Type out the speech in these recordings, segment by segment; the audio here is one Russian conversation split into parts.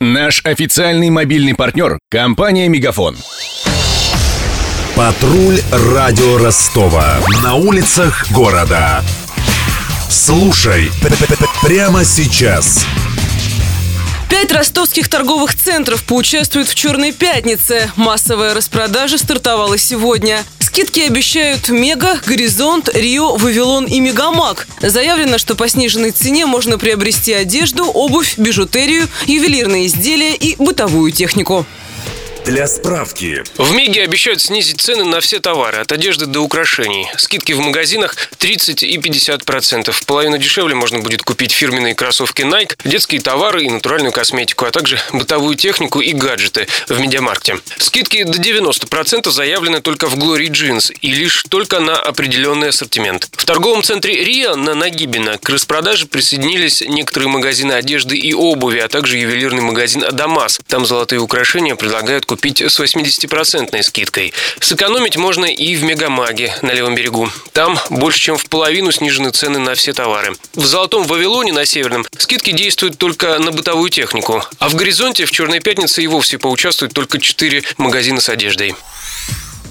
Наш официальный мобильный партнер – компания «Мегафон». Патруль радио Ростова. На улицах города. Слушай прямо сейчас. Пять ростовских торговых центров поучаствуют в «Черной пятнице». Массовая распродажа стартовала сегодня. Скидки обещают Мега, Горизонт, Рио, Вавилон и Мегамаг. Заявлено, что по сниженной цене можно приобрести одежду, обувь, бижутерию, ювелирные изделия и бытовую технику. Для справки. В Меге обещают снизить цены на все товары, от одежды до украшений. Скидки в магазинах 30 и 50 процентов. Половину дешевле можно будет купить фирменные кроссовки Nike, детские товары и натуральную косметику, а также бытовую технику и гаджеты в Медиамаркте. Скидки до 90 процентов заявлены только в Glory Jeans и лишь только на определенный ассортимент. В торговом центре Риа на Нагибина к распродаже присоединились некоторые магазины одежды и обуви, а также ювелирный магазин Адамас. Там золотые украшения предлагают купить купить с 80% скидкой. Сэкономить можно и в Мегамаге на левом берегу. Там больше чем в половину снижены цены на все товары. В Золотом Вавилоне на Северном скидки действуют только на бытовую технику. А в Горизонте в Черной пятнице и вовсе поучаствуют только 4 магазина с одеждой.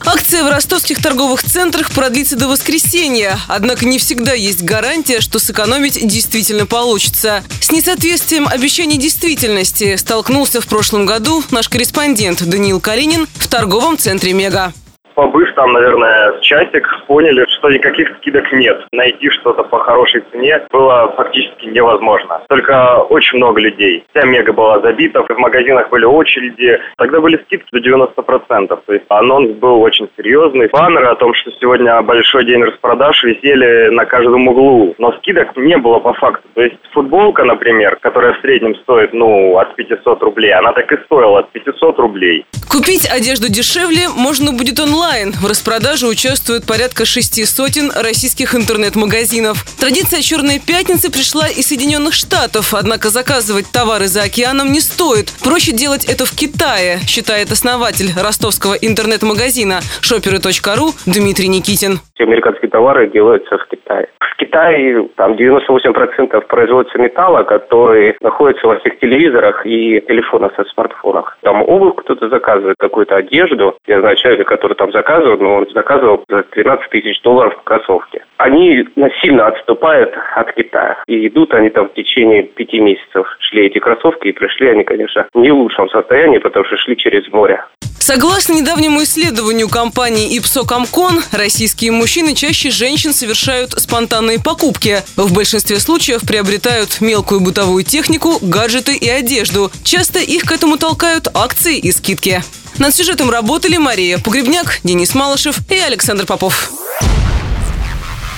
Акция в ростовских торговых центрах продлится до воскресенья. Однако не всегда есть гарантия, что сэкономить действительно получится. С несоответствием обещаний действительности столкнулся в прошлом году наш корреспондент Даниил Калинин в торговом центре «Мега» побыв там, наверное, часик, поняли, что никаких скидок нет. Найти что-то по хорошей цене было фактически невозможно. Только очень много людей. Вся мега была забита, в магазинах были очереди. Тогда были скидки до 90%. То есть анонс был очень серьезный. Баннеры о том, что сегодня большой день распродаж, висели на каждом углу. Но скидок не было по факту. То есть футболка, например, которая в среднем стоит, ну, от 500 рублей, она так и стоила от 500 рублей. Купить одежду дешевле можно будет онлайн. В распродаже участвуют порядка шести сотен российских интернет-магазинов. Традиция «Черной пятницы» пришла из Соединенных Штатов, однако заказывать товары за океаном не стоит. Проще делать это в Китае, считает основатель ростовского интернет-магазина shopper.ru Дмитрий Никитин. Все американские товары делаются в Китае. Китае там 98% производится металла, который находится во всех телевизорах и телефонах со смартфонах. Там обувь кто-то заказывает, какую-то одежду. Я знаю человека, который там заказывал, но он заказывал за 13 тысяч долларов кроссовки. Они сильно отступают от Китая. И идут они там в течение пяти месяцев. Шли эти кроссовки, и пришли они, конечно, не в лучшем состоянии, потому что шли через море. Согласно недавнему исследованию компании Ipso.com, российские мужчины чаще женщин совершают спонтанные покупки. В большинстве случаев приобретают мелкую бытовую технику, гаджеты и одежду. Часто их к этому толкают акции и скидки. Над сюжетом работали Мария Погребняк, Денис Малышев и Александр Попов.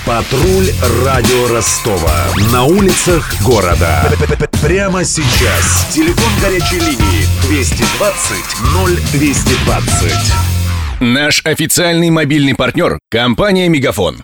Патруль радио Ростова. На улицах города. Прямо сейчас. Телефон горячей линии 220 0220. Наш официальный мобильный партнер – компания «Мегафон».